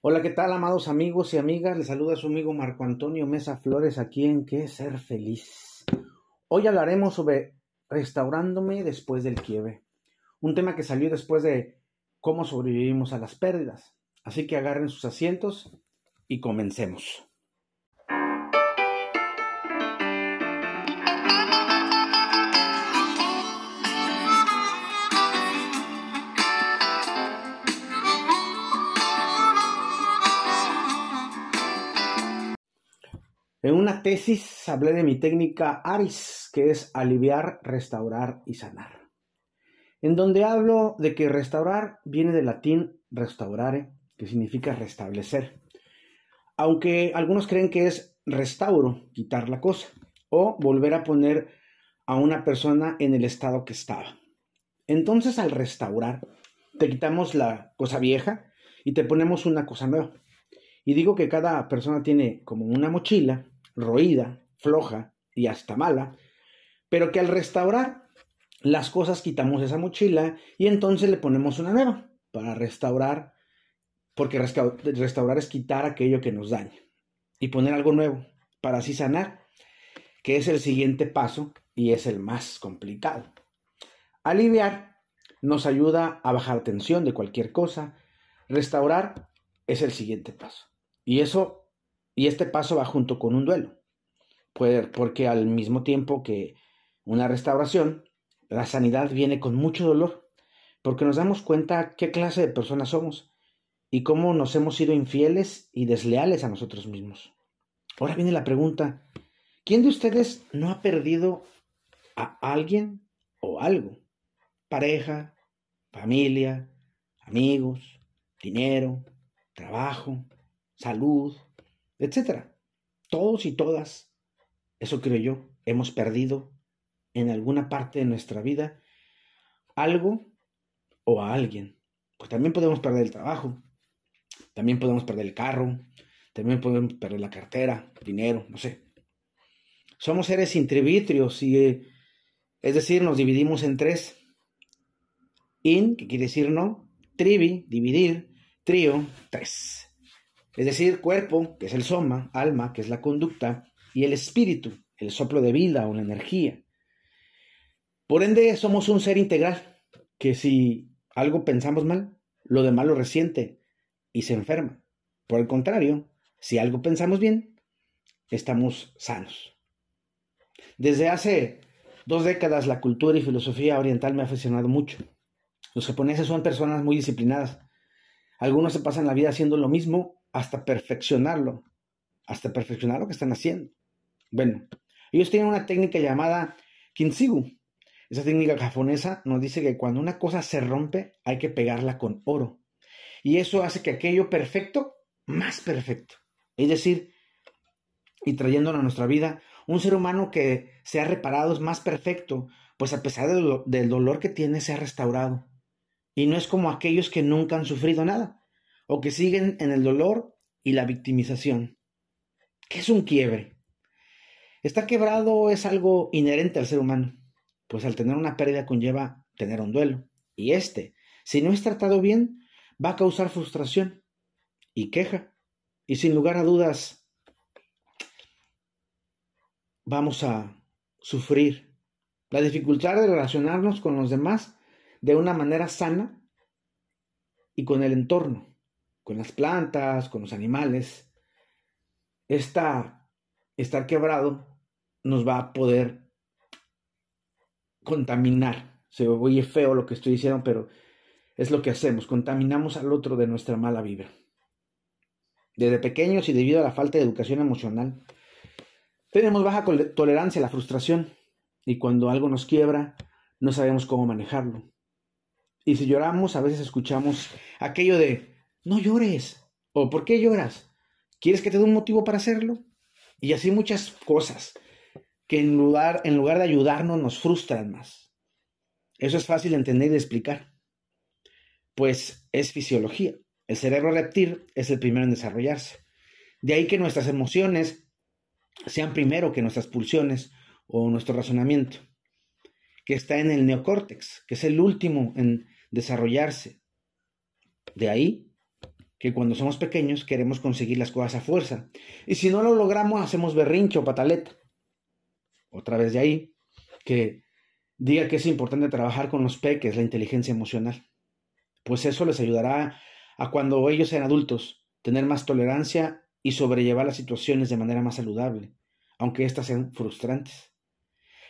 Hola, ¿qué tal, amados amigos y amigas? Les saluda su amigo Marco Antonio Mesa Flores aquí en ¿Qué ser feliz? Hoy hablaremos sobre restaurándome después del quiebre. Un tema que salió después de cómo sobrevivimos a las pérdidas. Así que agarren sus asientos y comencemos. En una tesis hablé de mi técnica ARIS, que es aliviar, restaurar y sanar. En donde hablo de que restaurar viene del latín restaurare, que significa restablecer. Aunque algunos creen que es restauro, quitar la cosa, o volver a poner a una persona en el estado que estaba. Entonces al restaurar, te quitamos la cosa vieja y te ponemos una cosa nueva. Y digo que cada persona tiene como una mochila roída, floja y hasta mala, pero que al restaurar las cosas quitamos esa mochila y entonces le ponemos una nueva para restaurar, porque restaurar es quitar aquello que nos daña y poner algo nuevo para así sanar, que es el siguiente paso y es el más complicado. Aliviar nos ayuda a bajar tensión de cualquier cosa, restaurar es el siguiente paso. Y eso, y este paso va junto con un duelo. porque al mismo tiempo que una restauración, la sanidad viene con mucho dolor, porque nos damos cuenta qué clase de personas somos y cómo nos hemos sido infieles y desleales a nosotros mismos. Ahora viene la pregunta, ¿quién de ustedes no ha perdido a alguien o algo? Pareja, familia, amigos, dinero, trabajo, salud, etc. Todos y todas, eso creo yo, hemos perdido en alguna parte de nuestra vida algo o a alguien. Pues también podemos perder el trabajo, también podemos perder el carro, también podemos perder la cartera, dinero, no sé. Somos seres intrivitrios y, es decir, nos dividimos en tres. In, que quiere decir no, trivi, dividir, trío, tres. Es decir, cuerpo, que es el soma, alma, que es la conducta, y el espíritu, el soplo de vida o la energía. Por ende, somos un ser integral, que si algo pensamos mal, lo demás lo resiente y se enferma. Por el contrario, si algo pensamos bien, estamos sanos. Desde hace dos décadas la cultura y filosofía oriental me ha aficionado mucho. Los japoneses son personas muy disciplinadas. Algunos se pasan la vida haciendo lo mismo hasta perfeccionarlo, hasta perfeccionar lo que están haciendo. Bueno, ellos tienen una técnica llamada kintsugi. Esa técnica japonesa nos dice que cuando una cosa se rompe hay que pegarla con oro. Y eso hace que aquello perfecto, más perfecto. Es decir, y trayéndolo a nuestra vida, un ser humano que se ha reparado es más perfecto, pues a pesar del dolor que tiene, se ha restaurado. Y no es como aquellos que nunca han sufrido nada o que siguen en el dolor y la victimización. ¿Qué es un quiebre? Estar quebrado es algo inherente al ser humano, pues al tener una pérdida conlleva tener un duelo, y este, si no es tratado bien, va a causar frustración y queja, y sin lugar a dudas vamos a sufrir la dificultad de relacionarnos con los demás de una manera sana y con el entorno con las plantas, con los animales, esta, estar quebrado nos va a poder contaminar. Se oye feo lo que estoy diciendo, pero es lo que hacemos, contaminamos al otro de nuestra mala vibra. Desde pequeños y debido a la falta de educación emocional, tenemos baja tolerancia a la frustración y cuando algo nos quiebra, no sabemos cómo manejarlo. Y si lloramos, a veces escuchamos aquello de, no llores. ¿O por qué lloras? ¿Quieres que te dé un motivo para hacerlo? Y así muchas cosas que en lugar, en lugar de ayudarnos nos frustran más. Eso es fácil de entender y de explicar. Pues es fisiología. El cerebro reptil es el primero en desarrollarse. De ahí que nuestras emociones sean primero que nuestras pulsiones o nuestro razonamiento, que está en el neocórtex, que es el último en desarrollarse. De ahí que cuando somos pequeños queremos conseguir las cosas a fuerza. Y si no lo logramos, hacemos berrincho o pataleta. Otra vez de ahí, que diga que es importante trabajar con los peques, la inteligencia emocional. Pues eso les ayudará a cuando ellos sean adultos, tener más tolerancia y sobrellevar las situaciones de manera más saludable, aunque éstas sean frustrantes.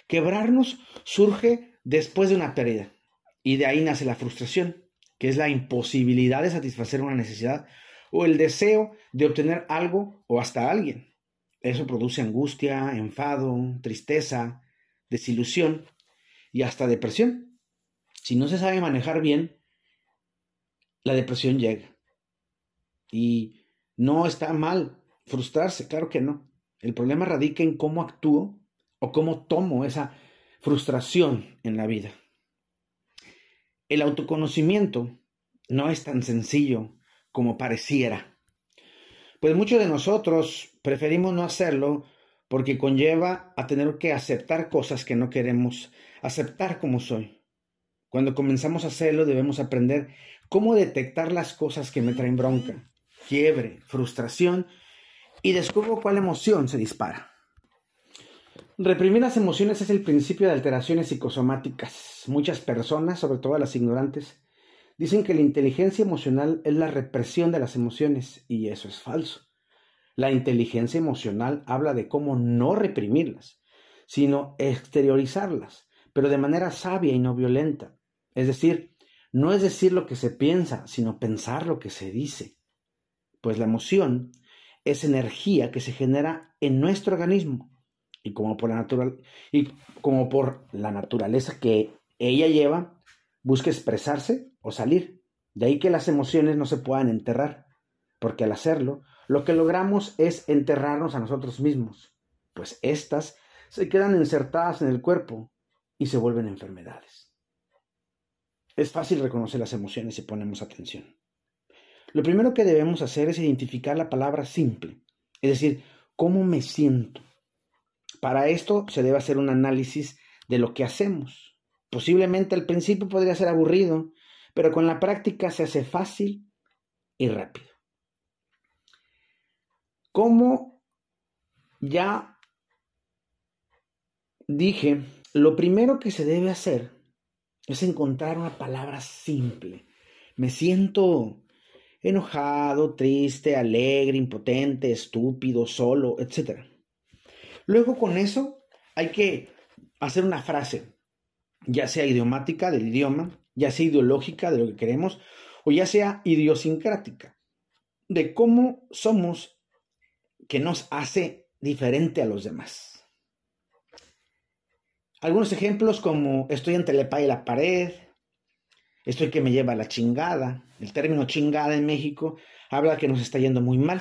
Quebrarnos surge después de una pérdida, y de ahí nace la frustración que es la imposibilidad de satisfacer una necesidad o el deseo de obtener algo o hasta alguien. Eso produce angustia, enfado, tristeza, desilusión y hasta depresión. Si no se sabe manejar bien, la depresión llega. Y no está mal frustrarse, claro que no. El problema radica en cómo actúo o cómo tomo esa frustración en la vida. El autoconocimiento no es tan sencillo como pareciera. Pues muchos de nosotros preferimos no hacerlo porque conlleva a tener que aceptar cosas que no queremos aceptar como soy. Cuando comenzamos a hacerlo debemos aprender cómo detectar las cosas que me traen bronca, quiebre, frustración y descubro cuál emoción se dispara. Reprimir las emociones es el principio de alteraciones psicosomáticas. Muchas personas, sobre todo las ignorantes, dicen que la inteligencia emocional es la represión de las emociones y eso es falso. La inteligencia emocional habla de cómo no reprimirlas, sino exteriorizarlas, pero de manera sabia y no violenta. Es decir, no es decir lo que se piensa, sino pensar lo que se dice. Pues la emoción es energía que se genera en nuestro organismo y como por la, natural, y como por la naturaleza que ella lleva, busca expresarse o salir. De ahí que las emociones no se puedan enterrar, porque al hacerlo, lo que logramos es enterrarnos a nosotros mismos, pues éstas se quedan insertadas en el cuerpo y se vuelven enfermedades. Es fácil reconocer las emociones si ponemos atención. Lo primero que debemos hacer es identificar la palabra simple, es decir, cómo me siento. Para esto se debe hacer un análisis de lo que hacemos. Posiblemente al principio podría ser aburrido, pero con la práctica se hace fácil y rápido. Como ya dije, lo primero que se debe hacer es encontrar una palabra simple. Me siento enojado, triste, alegre, impotente, estúpido, solo, etc. Luego con eso hay que hacer una frase, ya sea idiomática del idioma, ya sea ideológica de lo que queremos, o ya sea idiosincrática, de cómo somos que nos hace diferente a los demás. Algunos ejemplos como estoy entre la y la pared, estoy que me lleva a la chingada. El término chingada en México habla que nos está yendo muy mal,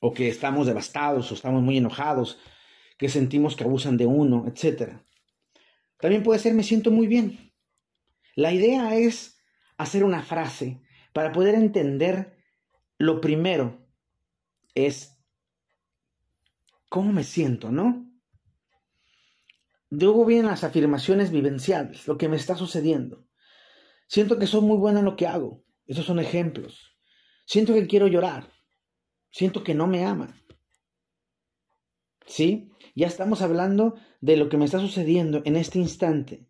o que estamos devastados, o estamos muy enojados, que sentimos que abusan de uno, etc. También puede ser me siento muy bien. La idea es hacer una frase para poder entender lo primero es cómo me siento, ¿no? Luego vienen las afirmaciones vivenciales, lo que me está sucediendo. Siento que soy muy bueno en lo que hago. Esos son ejemplos. Siento que quiero llorar. Siento que no me aman. ¿Sí? Ya estamos hablando de lo que me está sucediendo en este instante.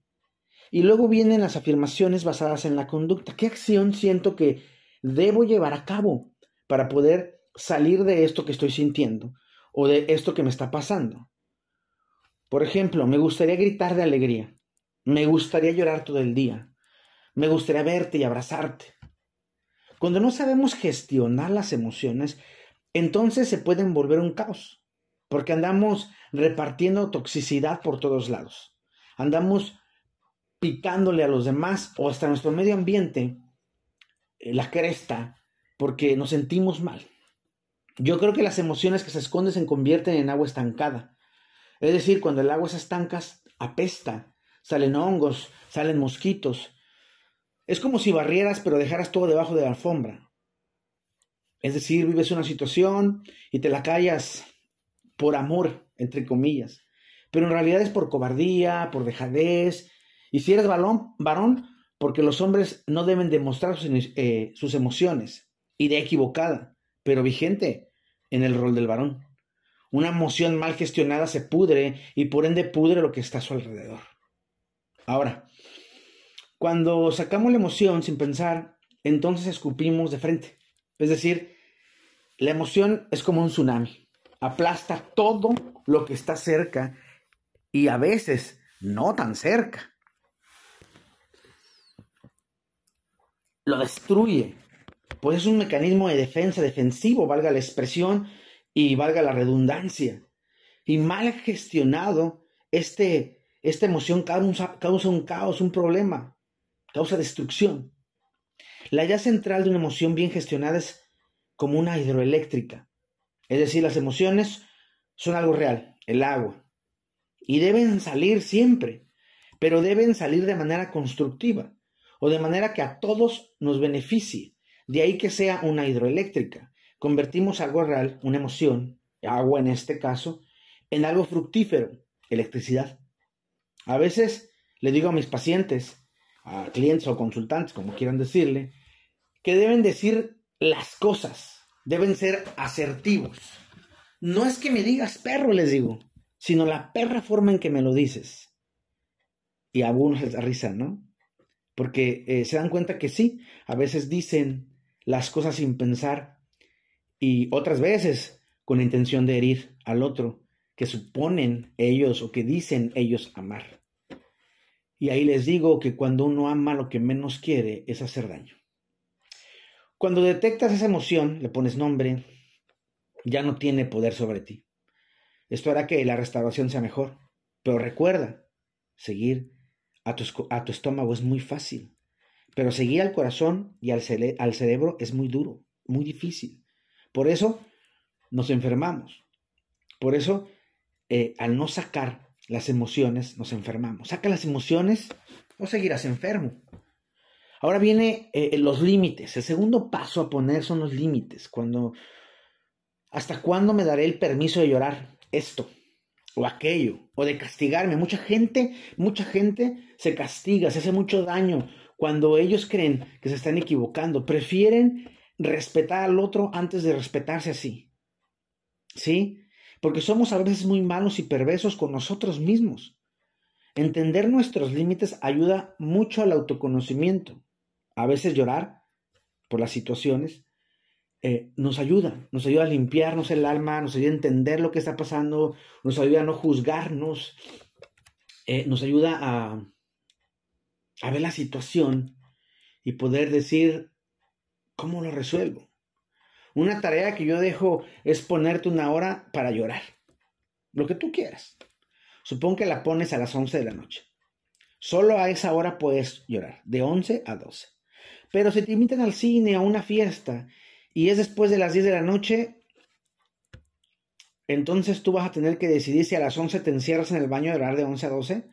Y luego vienen las afirmaciones basadas en la conducta. ¿Qué acción siento que debo llevar a cabo para poder salir de esto que estoy sintiendo o de esto que me está pasando? Por ejemplo, me gustaría gritar de alegría. Me gustaría llorar todo el día. Me gustaría verte y abrazarte. Cuando no sabemos gestionar las emociones, entonces se pueden volver un caos porque andamos repartiendo toxicidad por todos lados. Andamos picándole a los demás o hasta nuestro medio ambiente eh, la cresta porque nos sentimos mal. Yo creo que las emociones que se esconden se convierten en agua estancada. Es decir, cuando el agua se estanca, apesta, salen hongos, salen mosquitos. Es como si barrieras pero dejaras todo debajo de la alfombra. Es decir, vives una situación y te la callas por amor, entre comillas. Pero en realidad es por cobardía, por dejadez. Y si eres varón, varón porque los hombres no deben demostrar sus, eh, sus emociones. idea equivocada, pero vigente en el rol del varón. Una emoción mal gestionada se pudre y por ende pudre lo que está a su alrededor. Ahora, cuando sacamos la emoción sin pensar, entonces escupimos de frente. Es decir, la emoción es como un tsunami. Aplasta todo lo que está cerca y a veces no tan cerca. Lo destruye. Pues es un mecanismo de defensa defensivo, valga la expresión y valga la redundancia. Y mal gestionado, este, esta emoción causa, causa un caos, un problema, causa destrucción. La idea central de una emoción bien gestionada es como una hidroeléctrica. Es decir, las emociones son algo real, el agua. Y deben salir siempre, pero deben salir de manera constructiva o de manera que a todos nos beneficie. De ahí que sea una hidroeléctrica. Convertimos algo real, una emoción, agua en este caso, en algo fructífero, electricidad. A veces le digo a mis pacientes, a clientes o consultantes, como quieran decirle, que deben decir las cosas, deben ser asertivos. No es que me digas perro, les digo, sino la perra forma en que me lo dices. Y a algunos les da risa, ¿no? Porque eh, se dan cuenta que sí, a veces dicen las cosas sin pensar y otras veces con la intención de herir al otro que suponen ellos o que dicen ellos amar. Y ahí les digo que cuando uno ama lo que menos quiere es hacer daño. Cuando detectas esa emoción, le pones nombre, ya no tiene poder sobre ti. Esto hará que la restauración sea mejor. Pero recuerda, seguir a tu, estómago es muy fácil, pero seguir al corazón y al, al cerebro es muy duro, muy difícil. Por eso nos enfermamos. Por eso, eh, al no sacar las emociones, nos enfermamos. Saca las emociones o seguirás enfermo. Ahora viene eh, los límites. El segundo paso a poner son los límites. Cuando, ¿hasta cuándo me daré el permiso de llorar? Esto o aquello o de castigarme. Mucha gente, mucha gente se castiga, se hace mucho daño cuando ellos creen que se están equivocando. Prefieren respetar al otro antes de respetarse así. ¿Sí? Porque somos a veces muy malos y perversos con nosotros mismos. Entender nuestros límites ayuda mucho al autoconocimiento a veces llorar por las situaciones, eh, nos ayuda, nos ayuda a limpiarnos el alma, nos ayuda a entender lo que está pasando, nos ayuda a no juzgarnos, eh, nos ayuda a, a ver la situación y poder decir, ¿cómo lo resuelvo? Una tarea que yo dejo es ponerte una hora para llorar, lo que tú quieras. Supón que la pones a las 11 de la noche. Solo a esa hora puedes llorar, de 11 a 12. Pero si te invitan al cine, a una fiesta, y es después de las 10 de la noche, entonces tú vas a tener que decidir si a las 11 te encierras en el baño de llorar de 11 a 12,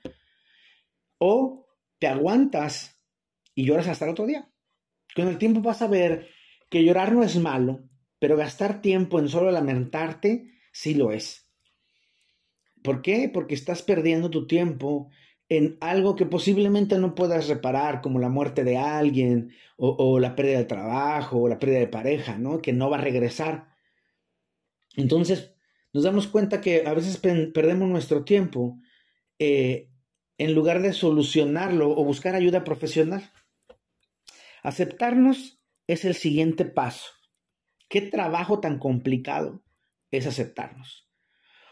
o te aguantas y lloras hasta el otro día. Con el tiempo vas a ver que llorar no es malo, pero gastar tiempo en solo lamentarte sí lo es. ¿Por qué? Porque estás perdiendo tu tiempo en algo que posiblemente no puedas reparar, como la muerte de alguien, o, la pérdida de trabajo, o la pérdida de pareja, ¿no? Que no va a regresar. Entonces, nos damos cuenta que a veces perdemos nuestro tiempo eh, en lugar de solucionarlo o buscar ayuda profesional. Aceptarnos es el siguiente paso. ¿Qué trabajo tan complicado es aceptarnos?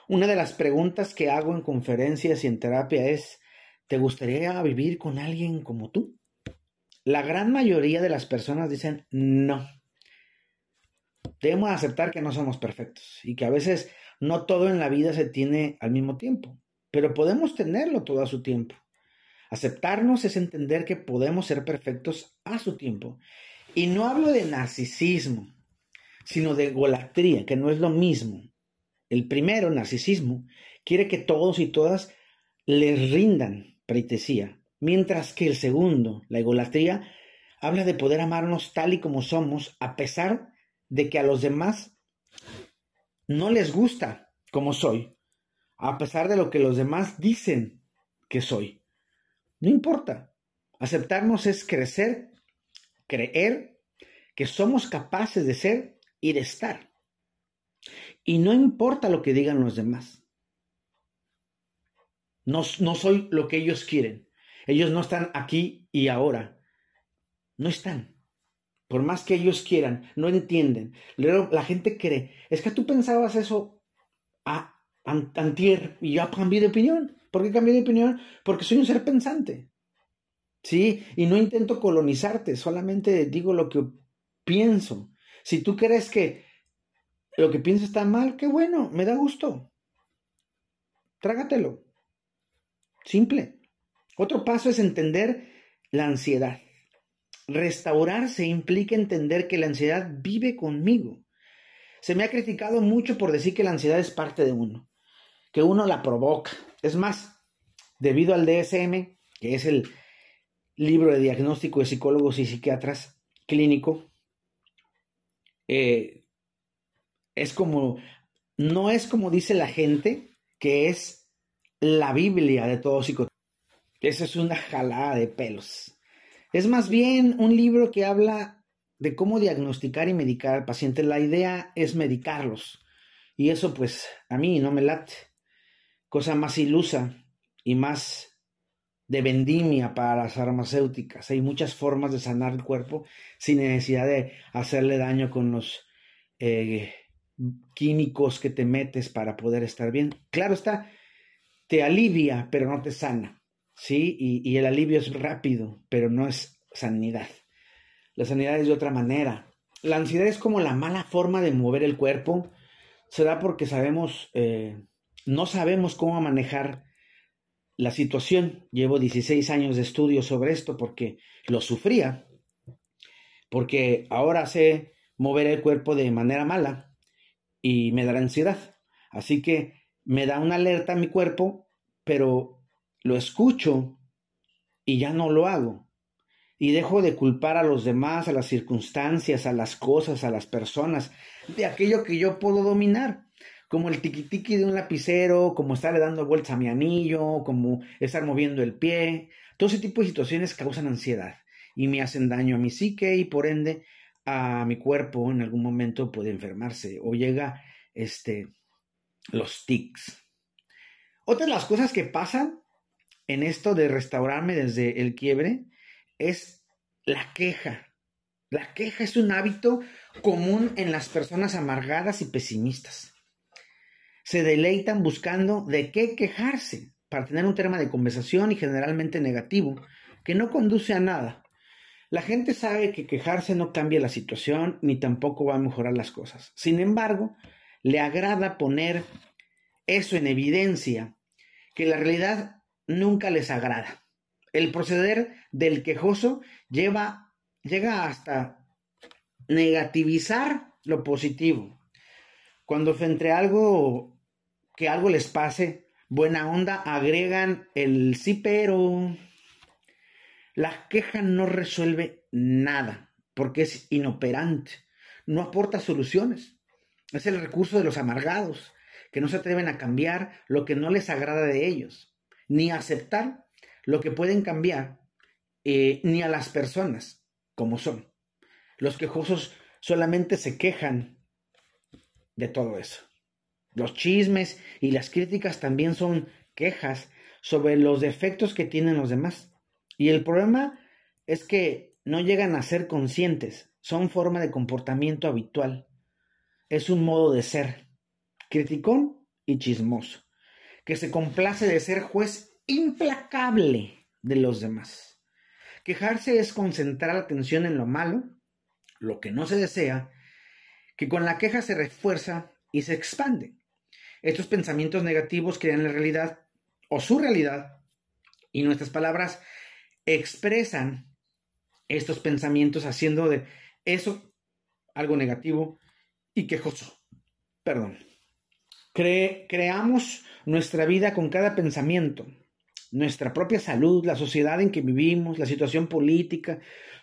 Una de las preguntas que hago en conferencias y en terapia es, ¿Te gustaría vivir con alguien como tú? La gran mayoría de las personas dicen no. Debemos aceptar que no somos perfectos y que a veces no todo en la vida se tiene al mismo tiempo, pero podemos tenerlo todo a su tiempo. Aceptarnos es entender que podemos ser perfectos a su tiempo. Y no hablo de narcisismo, sino de golatría, que no es lo mismo. El primero, narcisismo, quiere que todos y todas les rindan, mientras que el segundo, la egolatría, habla de poder amarnos tal y como somos, a pesar de que a los demás no les gusta como soy, a pesar de lo que los demás dicen que soy. No importa. Aceptarnos es crecer, creer que somos capaces de ser y de estar. Y no importa lo que digan los demás. No, no soy lo que ellos quieren. Ellos no están aquí y ahora. No están. Por más que ellos quieran, no entienden. La gente cree, es que tú pensabas eso a antier y ya cambié de opinión. ¿Por qué cambié de opinión? Porque soy un ser pensante. ¿Sí? Y no intento colonizarte, solamente digo lo que pienso. Si tú crees que lo que piensas está mal, qué bueno, me da gusto. Trágatelo. Simple. Otro paso es entender la ansiedad. Restaurarse implica entender que la ansiedad vive conmigo. Se me ha criticado mucho por decir que la ansiedad es parte de uno, que uno la provoca. Es más, debido al DSM, que es el libro de diagnóstico de psicólogos y psiquiatras clínico, eh, es como, no es como dice la gente, que es la Biblia de todo psicólogo. Esa es una jalada de pelos. Es más bien un libro que habla de cómo diagnosticar y medicar al paciente. La idea es medicarlos. Y eso pues a mí no me late. Cosa más ilusa y más de vendimia para las farmacéuticas. Hay muchas formas de sanar el cuerpo sin necesidad de hacerle daño con los eh, químicos que te metes para poder estar bien. Claro está, te alivia, pero no te sana. ¿sí? Y, el alivio es rápido, pero no es sanidad. La sanidad es de otra manera. La ansiedad es como la mala forma de mover el cuerpo. Se da porque sabemos, eh, no sabemos cómo manejar la situación. Llevo 16 años de estudio sobre esto porque lo sufría, porque ahora sé mover el cuerpo de manera mala y me da ansiedad. Así que me da una alerta a mi cuerpo, pero lo escucho y ya no lo hago. Y dejo de culpar a los demás, a las circunstancias, a las cosas, a las personas, de aquello que yo puedo dominar como el tiquitiqui de un lapicero, como estarle dando vueltas a mi anillo, como estar moviendo el pie. Todo ese tipo de situaciones causan ansiedad y me hacen daño a mi psique y por ende a mi cuerpo en algún momento puede enfermarse o llega este los tics. Otra de las cosas que pasan en esto de restaurarme desde el quiebre es la queja. La queja es un hábito común en las personas amargadas y pesimistas se deleitan buscando de qué quejarse para tener un tema de conversación y generalmente negativo que no conduce a nada. La gente sabe que quejarse no cambia la situación ni tampoco va a mejorar las cosas. Sin embargo, le agrada poner eso en evidencia, que la realidad nunca les agrada. El proceder del quejoso lleva, llega hasta negativizar lo positivo. Cuando frente algo que algo les pase, buena onda, agregan el sí, pero la queja no resuelve nada porque es inoperante, no aporta soluciones. Es el recurso de los amargados, que no se atreven a cambiar lo que no les agrada de ellos, ni a aceptar lo que pueden cambiar, eh, ni a las personas como son. Los quejosos solamente se quejan de todo eso. Los chismes y las críticas también son quejas sobre los defectos que tienen los demás. Y el problema es que no llegan a ser conscientes, son forma de comportamiento habitual. Es un modo de ser, criticón y chismoso, que se complace de ser juez implacable de los demás. Quejarse es concentrar la atención en lo malo, lo que no se desea, que con la queja se refuerza y se expande. Estos pensamientos negativos crean la realidad o su realidad y nuestras palabras expresan estos pensamientos haciendo de eso algo negativo y quejoso. Perdón. Creamos nuestra vida con cada pensamiento, nuestra propia salud, la sociedad en que vivimos, la situación política,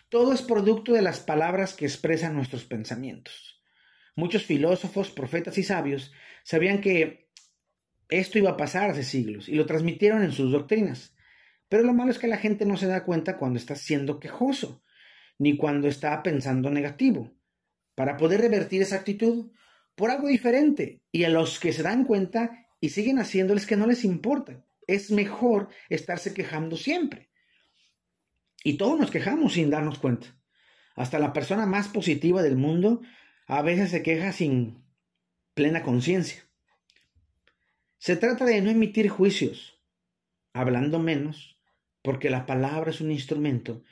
todo es producto de las palabras que expresan nuestros pensamientos. Muchos filósofos, profetas y sabios sabían que esto iba a pasar hace siglos y lo transmitieron en sus doctrinas. Pero lo malo es que la gente no se da cuenta cuando está siendo quejoso, ni cuando está pensando negativo, para poder revertir esa actitud por algo diferente. Y a los que se dan cuenta y siguen haciéndoles que no les importa. Es mejor estarse quejando siempre. Y todos nos quejamos sin darnos cuenta. Hasta la persona más positiva del mundo a veces se queja sin plena conciencia. Se trata de no emitir juicios, hablando menos, porque la palabra es un instrumento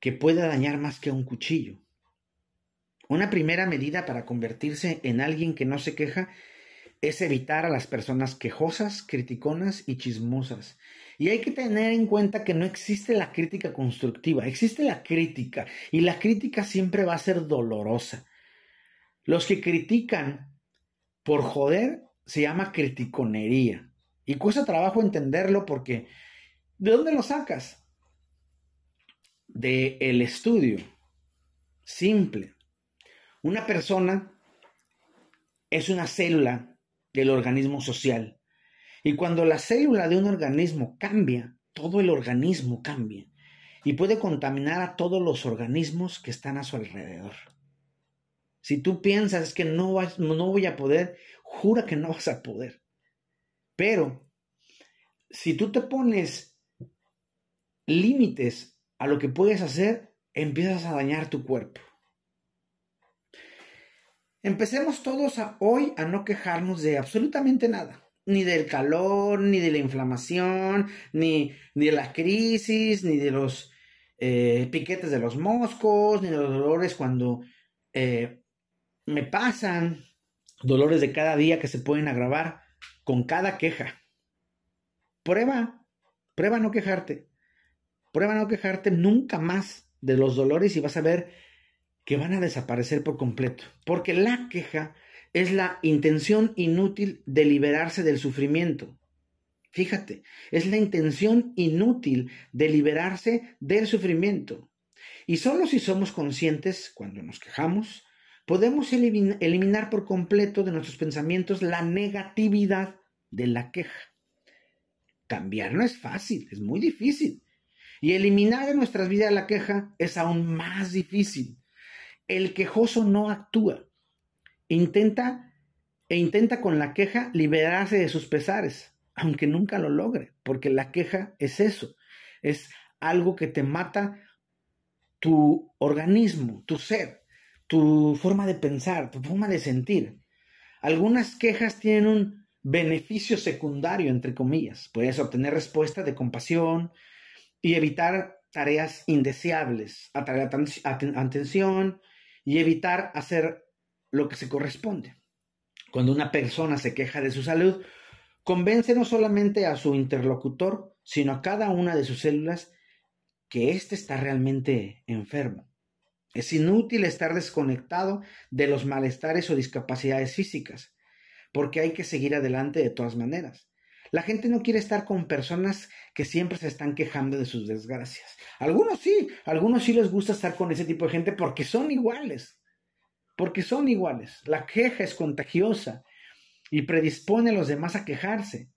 que puede dañar más que un cuchillo. Una primera medida para convertirse en alguien que no se queja es evitar a las personas quejosas, criticonas y chismosas. Y hay que tener en cuenta que no existe la crítica constructiva, existe la crítica y la crítica siempre va a ser dolorosa. Los que critican por joder se llama criticonería. Y cuesta trabajo entenderlo porque ¿de dónde lo sacas? De el estudio. Simple. Una persona es una célula del organismo social. Y cuando la célula de un organismo cambia, todo el organismo cambia. Y puede contaminar a todos los organismos que están a su alrededor. Si tú piensas que no, vas, no voy a poder, jura que no vas a poder. Pero si tú te pones límites a lo que puedes hacer, empiezas a dañar tu cuerpo. Empecemos todos hoy a no quejarnos de absolutamente nada. Ni del calor, ni de la inflamación, ni, de la crisis, ni de los eh, piquetes de los moscos, ni de los dolores cuando eh, me pasan dolores de cada día que se pueden agravar con cada queja. Prueba, prueba no quejarte. Prueba no quejarte nunca más de los dolores y vas a ver que van a desaparecer por completo. Porque la queja es la intención inútil de liberarse del sufrimiento. Fíjate, es la intención inútil de liberarse del sufrimiento. Y solo si somos conscientes cuando nos quejamos, podemos eliminar por completo de nuestros pensamientos la negatividad de la queja. Cambiar no es fácil, es muy difícil. Y eliminar de nuestras vidas la queja es aún más difícil. El quejoso no actúa. Intenta e intenta con la queja liberarse de sus pesares, aunque nunca lo logre, porque la queja es eso, es algo que te mata tu organismo, tu ser tu forma de pensar, tu forma de sentir. Algunas quejas tienen un beneficio secundario, entre comillas. Puedes obtener respuesta de compasión y evitar tareas indeseables, atraer atención y evitar hacer lo que se corresponde. Cuando una persona se queja de su salud, convence no solamente a su interlocutor, sino a cada una de sus células que éste está realmente enfermo. Es inútil estar desconectado de los malestares o discapacidades físicas, porque hay que seguir adelante de todas maneras. La gente no quiere estar con personas que siempre se están quejando de sus desgracias. Algunos sí, algunos sí les gusta estar con ese tipo de gente porque son iguales, porque son iguales. La queja es contagiosa y predispone a los demás a quejarse.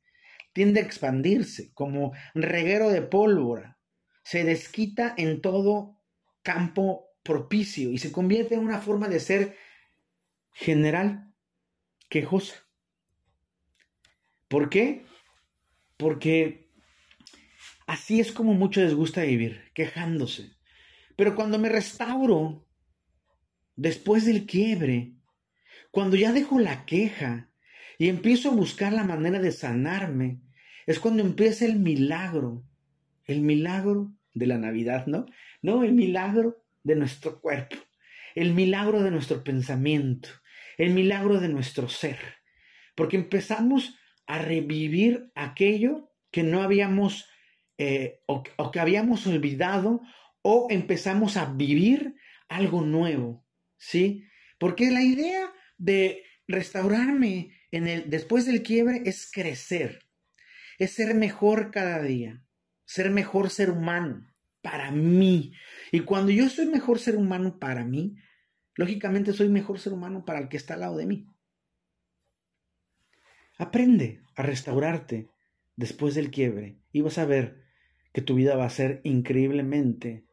Tiende a expandirse como reguero de pólvora. Se desquita en todo campo propicio y se convierte en una forma de ser general, quejosa. ¿Por qué? Porque así es como mucho les gusta vivir, quejándose. Pero cuando me restauro, después del quiebre, cuando ya dejo la queja y empiezo a buscar la manera de sanarme, es cuando empieza el milagro, el milagro de la Navidad, ¿no? No, el milagro de nuestro cuerpo, el milagro de nuestro pensamiento, el milagro de nuestro ser, porque empezamos a revivir aquello que no habíamos eh, o, o que habíamos olvidado o empezamos a vivir algo nuevo, ¿sí? Porque la idea de restaurarme en el, después del quiebre es crecer, es ser mejor cada día, ser mejor ser humano, para mí. Y cuando yo soy mejor ser humano para mí, lógicamente soy mejor ser humano para el que está al lado de mí. Aprende a restaurarte después del quiebre y vas a ver que tu vida va a ser increíblemente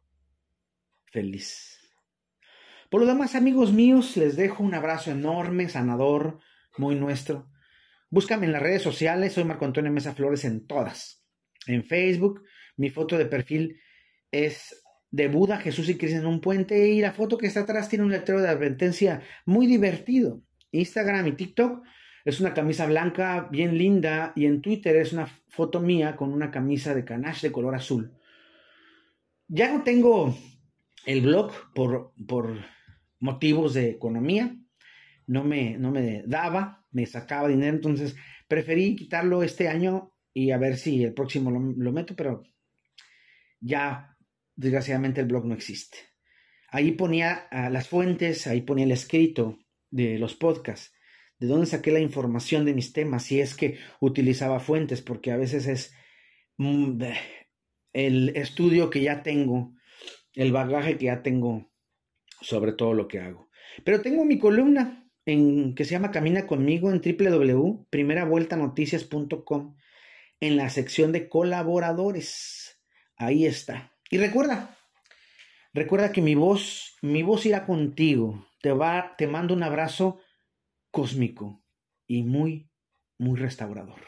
feliz. Por lo demás, amigos míos, les dejo un abrazo enorme, sanador, muy nuestro. Búscame en las redes sociales, soy Marco Antonio Mesa Flores en todas. En Facebook, mi foto de perfil es de Buda, Jesús y Cristo en un puente y la foto que está atrás tiene un letrero de advertencia muy divertido. Instagram y TikTok es una camisa blanca bien linda y en Twitter es una foto mía con una camisa de canache de color azul. Ya no tengo el blog por, por motivos de economía, no me, no me daba, me sacaba dinero, entonces preferí quitarlo este año y a ver si el próximo lo, meto, pero ya desgraciadamente el blog no existe. Ahí ponía ah, las fuentes, ahí ponía el escrito de los podcasts, de dónde saqué la información de mis temas, si es que utilizaba fuentes, porque a veces es mm, el estudio que ya tengo, el bagaje que ya tengo sobre todo lo que hago. Pero tengo mi columna en, que se llama Camina conmigo en www.primeravueltanoticias.com en la sección de colaboradores. Ahí está. Y recuerda, recuerda que mi voz, mi voz irá contigo. Te va, te mando un abrazo cósmico y muy, muy restaurador.